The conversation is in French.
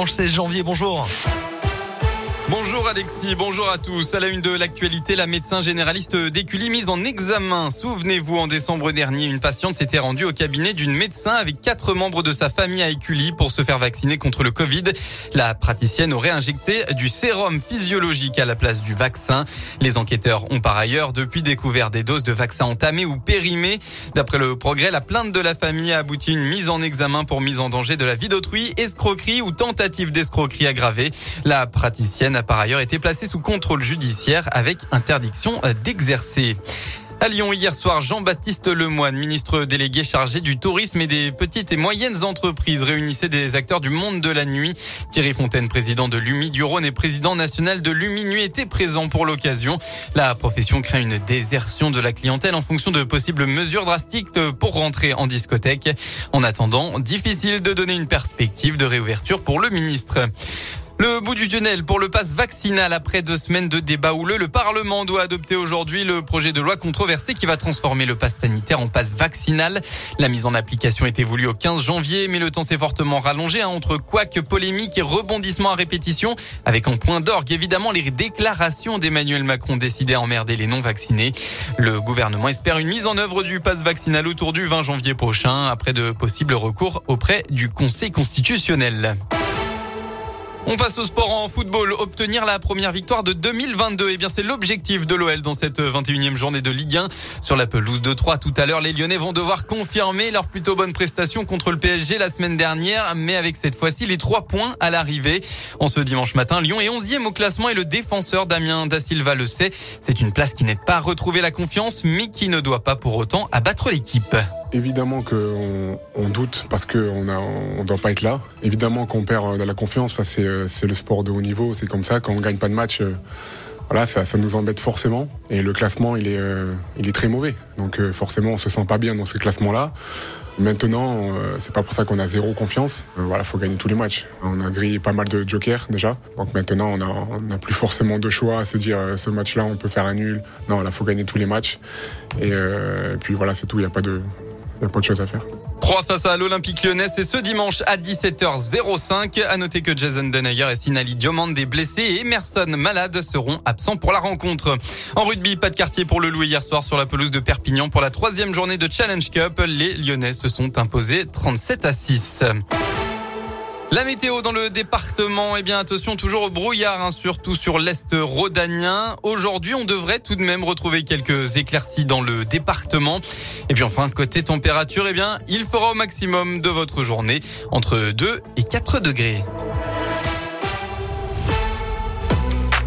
dimanche 16 janvier. Bonjour. Bonjour Alexis, bonjour à tous. À la une de l'actualité, la médecin généraliste d'Écully mise en examen. Souvenez-vous, en décembre dernier, une patiente s'était rendue au cabinet d'une médecin avec quatre membres de sa famille à Écully pour se faire vacciner contre le Covid. La praticienne aurait injecté du sérum physiologique à la place du vaccin. Les enquêteurs ont par ailleurs depuis découvert des doses de vaccins entamées ou périmées. D'après le progrès, la plainte de la famille a abouti à une mise en examen pour mise en danger de la vie d'autrui, escroquerie ou tentative d'escroquerie aggravée. La praticienne a par ailleurs été placé sous contrôle judiciaire avec interdiction d'exercer. À Lyon, hier soir, Jean-Baptiste Lemoine, ministre délégué chargé du tourisme et des petites et moyennes entreprises, réunissait des acteurs du monde de la nuit. Thierry Fontaine, président de l'UMI du Rhône et président national de l'UMI Nuit, était présent pour l'occasion. La profession craint une désertion de la clientèle en fonction de possibles mesures drastiques pour rentrer en discothèque. En attendant, difficile de donner une perspective de réouverture pour le ministre. Le bout du tunnel pour le pass vaccinal après deux semaines de débat houleux. Le Parlement doit adopter aujourd'hui le projet de loi controversé qui va transformer le pass sanitaire en pass vaccinal. La mise en application était voulue au 15 janvier, mais le temps s'est fortement rallongé hein, entre couac, polémique et rebondissements à répétition. Avec en point d'orgue, évidemment, les déclarations d'Emmanuel Macron décidées à emmerder les non-vaccinés. Le gouvernement espère une mise en œuvre du pass vaccinal autour du 20 janvier prochain, après de possibles recours auprès du Conseil constitutionnel. On passe au sport en football. Obtenir la première victoire de 2022. Eh bien, c'est l'objectif de l'OL dans cette 21e journée de Ligue 1. Sur la pelouse de 3 tout à l'heure, les Lyonnais vont devoir confirmer leur plutôt bonne prestation contre le PSG la semaine dernière, mais avec cette fois-ci les trois points à l'arrivée. En ce dimanche matin, Lyon est 11e au classement et le défenseur Damien Da Silva le sait. C'est une place qui n'aide pas à retrouver la confiance, mais qui ne doit pas pour autant abattre l'équipe. Évidemment qu'on on doute parce qu'on on doit pas être là. Évidemment qu'on perd la confiance, ça c'est c'est le sport de haut niveau, c'est comme ça. Quand on gagne pas de match, euh, voilà, ça, nous embête forcément. Et le classement, il est euh, il est très mauvais. Donc euh, forcément, on se sent pas bien dans ce classement-là. Maintenant, c'est pas pour ça qu'on a zéro confiance. voilà, faut gagner tous les matchs. On a grillé pas mal de jokers déjà. Donc maintenant, on a, on a plus forcément de choix à se dire ce match-là, on peut faire un nul. Non, là, faut gagner tous les matchs. Et, et puis voilà, c'est tout. Il y a pas de il n'y a pas de chose à faire. 3 face à l'Olympique lyonnais, c'est ce dimanche à 17h05. À noter que Jason Denayer et Sinali Diomande blessés et Emerson malade seront absents pour la rencontre. En rugby, pas de quartier pour le loup hier soir sur la pelouse de Perpignan pour la troisième journée de Challenge Cup. Les Lyonnais se sont imposés 37 à 6. La météo dans le département, eh bien attention toujours au brouillard, hein, surtout sur l'est rhodanien. Aujourd'hui, on devrait tout de même retrouver quelques éclaircies dans le département. Et puis enfin, côté température, eh bien, il fera au maximum de votre journée entre 2 et 4 degrés.